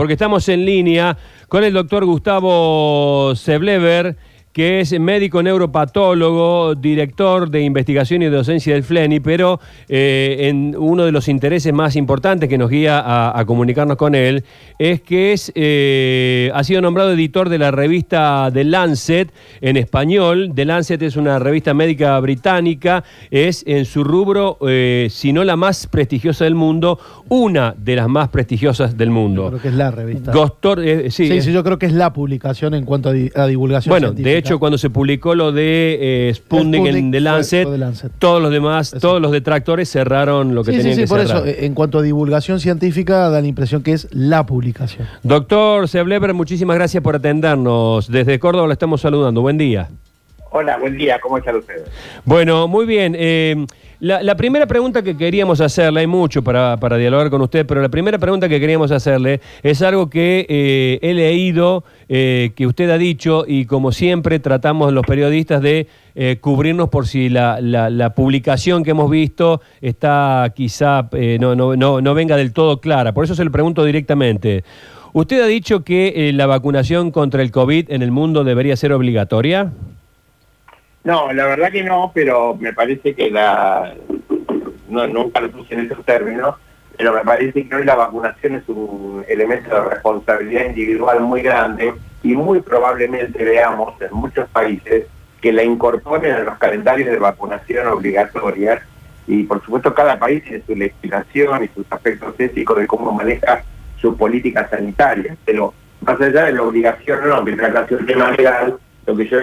porque estamos en línea con el doctor Gustavo Seblever, que es médico neuropatólogo, director de investigación y docencia del FLENI, pero eh, en uno de los intereses más importantes que nos guía a, a comunicarnos con él es que es, eh, ha sido nombrado editor de la revista The Lancet en español. The Lancet es una revista médica británica, es en su rubro, eh, si no la más prestigiosa del mundo, una de las más prestigiosas del Yo mundo. creo que es la revista. Gostor- sí, sí, sí, yo creo que es la publicación en cuanto a, di- a divulgación bueno, científica. de hecho, cuando se publicó lo de eh, Sputnik, en Sputnik The fue- Lancet, fue The Lancet. todos los demás, Exacto. todos los detractores cerraron lo que Sí, sí, tenían sí, que por cerrar. eso, eh, en cuanto a divulgación científica, da la impresión que es la publicación. Doctor Seblever, muchísimas gracias por atendernos. Desde Córdoba lo estamos saludando. Buen día. Hola, buen día, ¿cómo están ustedes? Bueno, muy bien. eh, la, primera pregunta que queríamos hacerle, hay mucho para, para dialogar con usted, pero la primera pregunta que queríamos hacerle es algo que eh, he leído, eh, que usted ha dicho, y como siempre tratamos los periodistas de cubrirnos por si la, la- la publicación que hemos visto está quizá no, no, no, no venga del todo clara. Por eso se lo pregunto directamente. ¿Usted ha dicho que la vacunación contra el COVID en el mundo debería ser obligatoria? No, la verdad que no, pero me parece que la... No, nunca lo puse en esos términos, pero me parece que hoy la vacunación es un elemento de responsabilidad individual muy grande y muy probablemente veamos en muchos países que la incorporen a los calendarios de vacunación obligatorias y por supuesto cada país tiene su legislación y sus aspectos éticos de cómo maneja su política sanitaria, pero más allá de la obligación no, que trata de un tema legal, lo que yo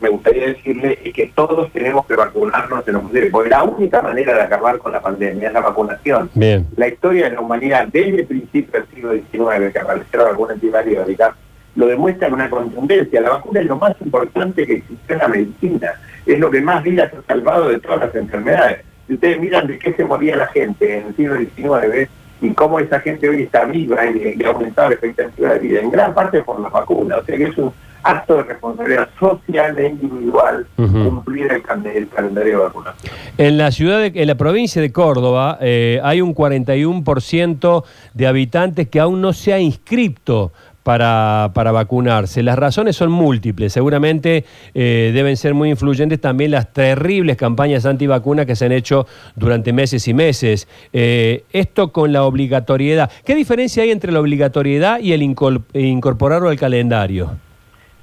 me gustaría decirle es que todos tenemos que vacunarnos en lo posible, porque la única manera de acabar con la pandemia es la vacunación. Bien. La historia de la humanidad desde el principio del siglo XIX, que aparecieron algunas antibióticas, lo demuestra con una contundencia. La vacuna es lo más importante que existió en la medicina. Es lo que más vidas ha salvado de todas las enfermedades. Si ustedes miran de qué se moría la gente en el siglo XIX y cómo esa gente hoy está viva y, ha aumentado la expectativa de vida, en gran parte por la vacuna. O sea que es un acto de responsabilidad social e individual cumplir el, cal- el calendario de vacunación. En la ciudad, de- en la provincia de Córdoba, eh, hay un 41% de habitantes que aún no se ha inscrito para, para vacunarse. Las razones son múltiples. Seguramente eh, deben ser muy influyentes también las terribles campañas antivacunas que se han hecho durante meses y meses. Eh, esto con la obligatoriedad. ¿Qué diferencia hay entre la obligatoriedad y el incorporarlo al calendario?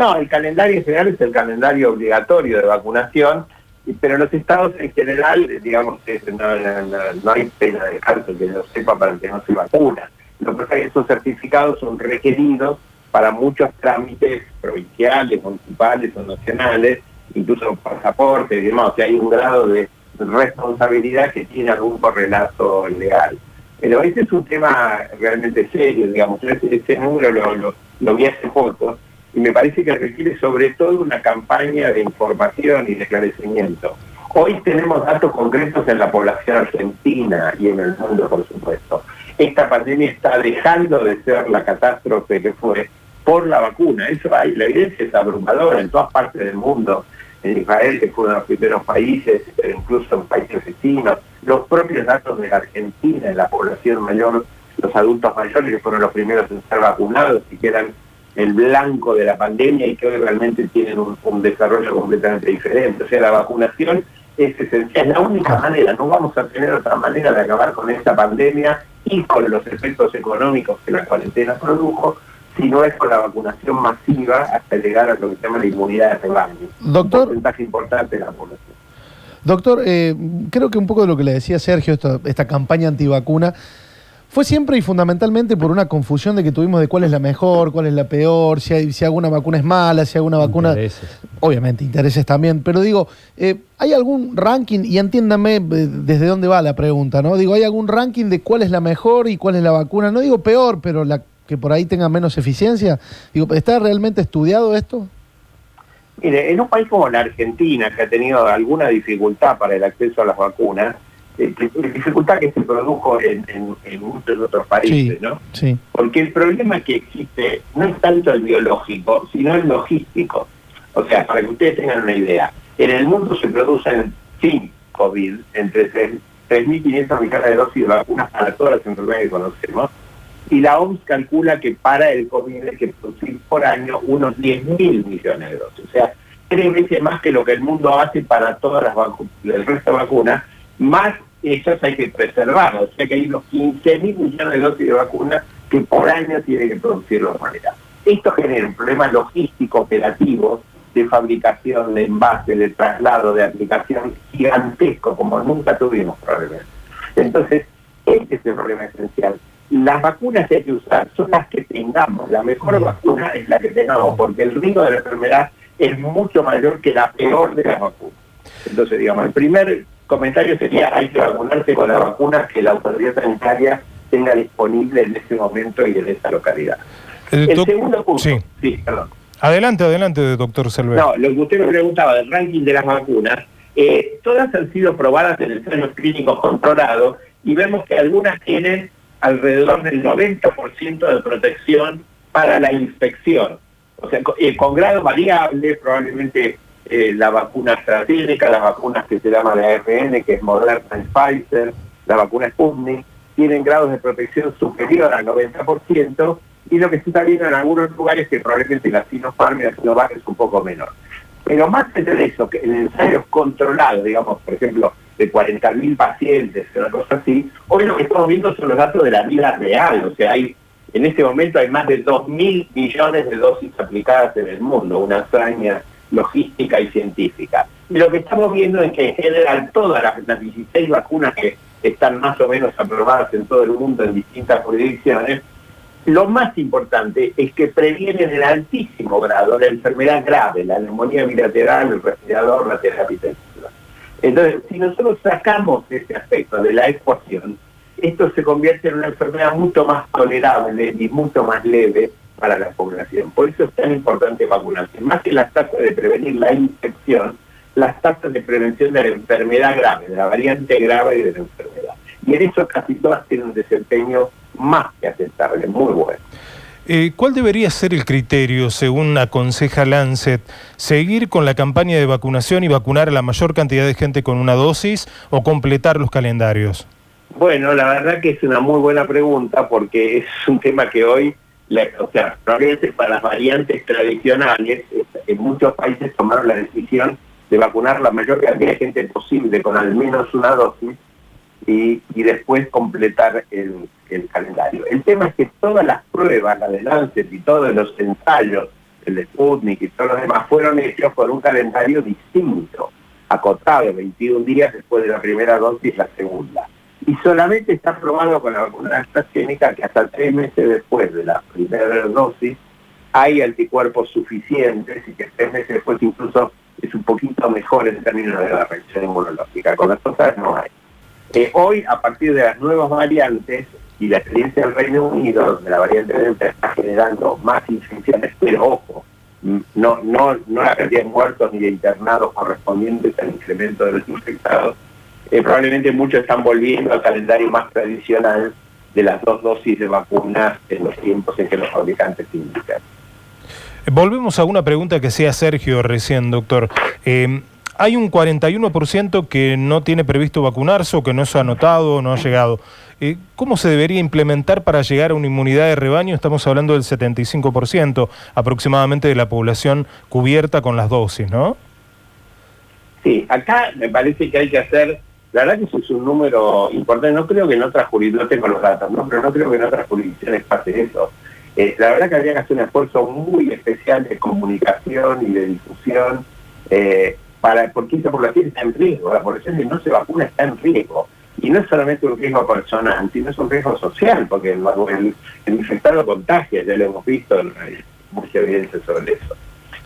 No, el calendario general es el calendario obligatorio de vacunación, pero los estados en general, digamos, no, hay pena de cárcel que lo sepa para que no se vacuna. Lo que pasa es que esos certificados son requeridos para muchos trámites provinciales, municipales o nacionales, incluso pasaportes y demás. O sea, hay un grado de responsabilidad que tiene algún correlato legal. Pero ese es un tema realmente serio, digamos. Ese, número lo vi hace poco y me parece que requiere sobre todo una campaña de información y de esclarecimiento. Hoy tenemos datos concretos en la población argentina y en el mundo, por supuesto. Esta pandemia está dejando de ser la catástrofe que fue por la vacuna. Eso hay, la evidencia es abrumadora en todas partes del mundo. En Israel, que fue uno de los primeros países, pero incluso en países vecinos. Los propios datos de la Argentina, en la población mayor, los adultos mayores que fueron los primeros en ser vacunados y que eran el blanco de la pandemia y que hoy realmente tienen un, un desarrollo completamente diferente. O sea, la vacunación es esencial, es la única manera, no vamos a tener otra manera de acabar con esta pandemia y con los efectos económicos que la cuarentena produjo, si no es con la vacunación masiva hasta llegar a lo que se llama la inmunidad de rebaño. Doctor- Un porcentaje importante de la población. Doctor, eh, creo que un poco de lo que le decía Sergio, esta, esta campaña antivacuna, fue siempre y fundamentalmente por una confusión de que tuvimos de cuál es la mejor, cuál es la peor, si, hay- si alguna vacuna es mala, si alguna vacuna... Intereses. Obviamente, intereses también, pero digo, eh, ¿hay algún ranking, y entiéndame eh, desde dónde va la pregunta, ¿no? Digo, ¿hay algún ranking de cuál es la mejor y cuál es la vacuna? No digo peor, pero la que por ahí tenga menos eficiencia. Digo, ¿está realmente estudiado esto? Mire, en un país como la Argentina, que ha tenido alguna dificultad para el acceso a las vacunas, dificultad que se produjo en, en- en muchos otros países, Sí. ¿no? Sí. Porque el problema que existe no es tanto el biológico, sino el logístico. O sea, para que ustedes tengan una idea, en el mundo se producen sin COVID entre tres- 3.500 millones de dosis de vacunas para todas las enfermedades que conocemos, y la OMS calcula que para el COVID hay que producir por año unos 10 mil millones de dosis. O sea, tres veces más que lo que el mundo hace para todas las vacunas, el resto de vacunas, más esas hay que preservarlas. O sea que hay unos 15 mil millones de dosis de vacunas que por año tiene que producir la humanidad. Esto genera un problema logístico operativo de fabricación, de envase, de traslado, de aplicación gigantesco, como nunca tuvimos probablemente. Entonces, este es el problema esencial. Las vacunas que hay que usar son las que tengamos. La mejor vacuna es la que tengamos, porque el riesgo de la enfermedad es mucho mayor que la peor de las vacunas. Entonces, digamos, el primer comentario sería hay que vacunarse con la vacuna que la autoridad sanitaria tenga disponible en ese momento y en esa localidad. El segundo punto, sí. sí, perdón. Adelante, adelante, doctor Selver. No, lo que usted me preguntaba del ranking de las vacunas, eh, todas han sido probadas en ensayos clínicos controlados y vemos que algunas tienen alrededor del 90% de protección para la infección. O sea, eh, con grado variable, probablemente eh, la vacuna AstraZeneca, las vacunas que se llama de ARN, que es Moderna y Pfizer, la vacuna Sputnik, tienen grados de protección superior al 90%, y lo que se está viendo en algunos lugares que probablemente la Sinopharm la Sinovac es un poco menor. Pero más allá de eso, que en ensayos controlados, digamos, por ejemplo, de 40.000 pacientes, una cosa así, hoy lo que estamos viendo son los datos de la vida real, o sea, hay en este momento hay más de 2.000 millones de dosis aplicadas en el mundo, una hazaña logística y científica. Y lo que estamos viendo es que en general todas las, las 16 vacunas que están más o menos aprobadas en todo el mundo en distintas jurisdicciones, lo más importante es que previenen en altísimo grado la enfermedad grave, la neumonía bilateral, el respirador, la terapia intensiva. Entonces, si nosotros sacamos ese aspecto de la ecuación, esto se convierte en una enfermedad mucho más tolerable y mucho más leve para la población. Por eso es tan importante vacunarse. Más que las tasas de prevenir la infección, las tasas de prevención de la enfermedad grave, de la variante grave y de la enfermedad. Y en eso casi todas tienen un desempeño más que aceptable, muy bueno. Eh, ¿Cuál debería ser el criterio, según aconseja Lancet? ¿Seguir con la campaña de vacunación y vacunar a la mayor cantidad de gente con una dosis o completar los calendarios? Bueno, la verdad que es una muy buena pregunta porque es un tema que hoy, o sea, probablemente para las variantes tradicionales, es- en muchos países tomaron la decisión de vacunar la mayor cantidad de gente posible con al menos una dosis y, y después completar el, el calendario. El tema es que todas las pruebas, la de Lancet y todos los ensayos, el Sputnik y todos los demás, fueron hechos por un calendario distinto, acotado, 21 días después de la primera dosis, la segunda. Y solamente está probado con la vacuna AstraZeneca que hasta tres meses después de la primera dosis hay anticuerpos suficientes y que tres meses después incluso es un poquito mejor en términos de la reacción inmunológica. Con las otras no hay. Eh, hoy, a partir de las nuevas variantes y la experiencia del Reino Unido, donde la variante Delta está generando más infecciones, pero ojo, no, no, no la cantidad de muertos ni de internados correspondientes al incremento de los infectados, eh, probablemente muchos están volviendo al calendario más tradicional de las dos dosis de vacunas en los tiempos en que los fabricantes indican. Eh, Volvemos a una pregunta que hacía Sergio recién, doctor. Eh, hay un 41% que no tiene previsto vacunarse o que no se ha anotado o no ha llegado. Eh, ¿Cómo se debería implementar para llegar a una inmunidad de rebaño? Estamos hablando del 75% aproximadamente de la población cubierta con las dosis, ¿no? Sí, acá me parece que hay que hacer, la verdad que eso es un número importante, no creo que en otras jurisdicciones, no tengo pase eso. Eh, la verdad que habría que hacer un esfuerzo muy especial de comunicación y de difusión, eh, para porque esa población está en riesgo, la población que no se vacuna está en riesgo. Y no es solamente un riesgo personal, sino es un riesgo social, porque el, el, el infectado contagia, ya lo hemos visto, hay mucha evidencia sobre eso.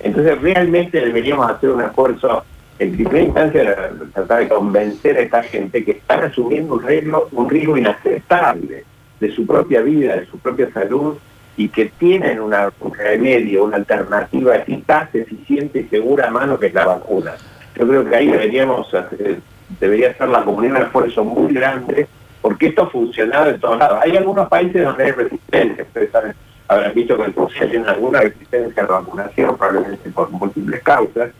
Entonces realmente deberíamos hacer un esfuerzo en primera instancia tratar de convencer a esta gente que están asumiendo un riesgo, un riesgo inaceptable de su propia vida, de su propia salud, y que tienen una, un remedio, una alternativa eficaz, eficiente y segura a mano que es la vacuna. Yo creo que ahí deberíamos hacer, debería hacer la comunidad un esfuerzo muy grande, porque esto ha funcionado en todos lados. Hay algunos países donde hay resistencia, ustedes saben, habrán visto que en Rusia tienen alguna resistencia a la vacunación, probablemente por múltiples causas,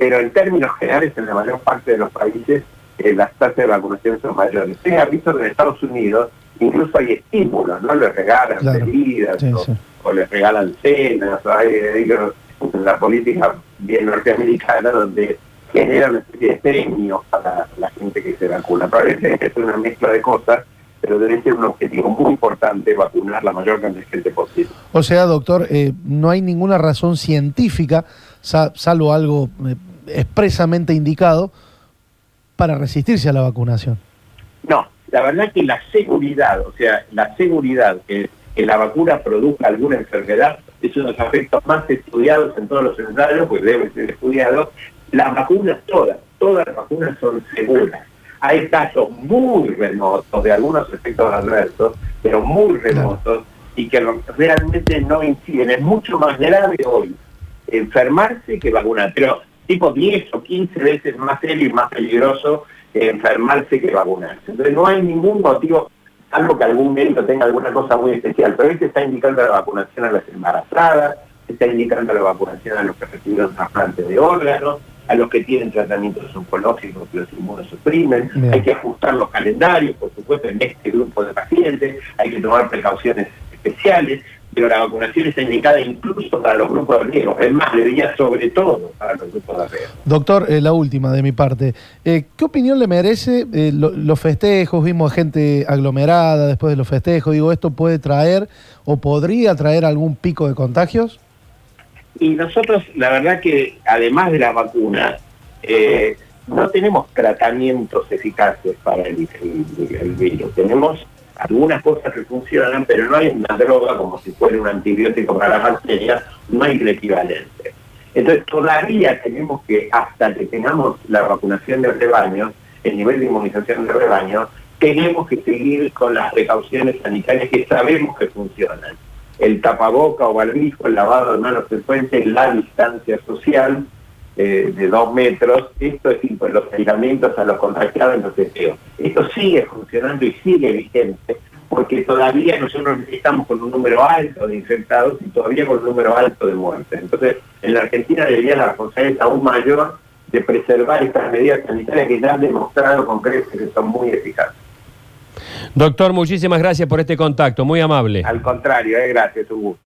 pero en términos generales en la mayor parte de los países eh, las tasas de vacunación son mayores. Ustedes han visto que en Estados Unidos incluso hay estímulos, ¿no? Les regalan Claro. bebidas Sí, o, sí. o les regalan cenas, o hay digo, la política bien norteamericana donde genera una especie de premios para la gente que se vacuna. Que es una mezcla de cosas, pero debe ser un objetivo muy importante vacunar la mayor cantidad de gente posible. O sea, doctor, eh, no hay ninguna razón científica, sa- salvo algo eh, expresamente indicado, para resistirse a la vacunación. No, la verdad que la seguridad, o sea, la seguridad que, que la vacuna produzca alguna enfermedad es uno de los aspectos más estudiados en todos los ensayos, pues debe ser estudiado. Las vacunas todas, todas las vacunas son seguras. Hay casos muy remotos de algunos efectos adversos, pero muy remotos y que realmente no inciden. Es mucho más grave hoy enfermarse que vacunar, pero tipo 10 o 15 veces más serio y más peligroso enfermarse que vacunarse. Entonces no hay ningún motivo, salvo que algún médico tenga alguna cosa muy especial, pero este está indicando la vacunación a las embarazadas, está indicando la vacunación a los que recibieron trasplantes de órganos, a los que tienen tratamientos oncológicos que los inmunosuprimen, Bien. hay que ajustar los calendarios, por supuesto, en este grupo de pacientes, hay que tomar precauciones especiales, pero la vacunación está indicada incluso para los grupos de riesgo, es más, debería sobre todo para los grupos de riesgo. Doctor, eh, la última de mi parte. Eh, ¿Qué opinión le merece eh, lo- los festejos? Vimos gente aglomerada después de los festejos. Digo, ¿esto puede traer o podría traer algún pico de contagios? Y nosotros, la verdad que además de la vacuna, eh, no tenemos tratamientos eficaces para el, el- el virus. Tenemos algunas cosas que funcionan, pero no hay una droga como si fuera un antibiótico para las bacterias, no hay el equivalente. Entonces todavía tenemos que, hasta que tengamos la vacunación de rebaño, el nivel de inmunización de rebaño, tenemos que seguir con las precauciones sanitarias que sabemos que funcionan el tapaboca o barbijo, el lavado de manos frecuente, la distancia social eh, de dos metros, esto es tipo, los aislamientos a los contagiados en los testeos. Esto sigue funcionando y sigue vigente, porque todavía nosotros estamos con un número alto de infectados y todavía con un número alto de muertes. Entonces, en la Argentina debería la responsabilidad aún mayor de preservar estas medidas sanitarias que ya han demostrado con creces que son muy eficaces. Doctor, muchísimas gracias por este contacto, muy amable. Al contrario, eh, gracias, un gusto.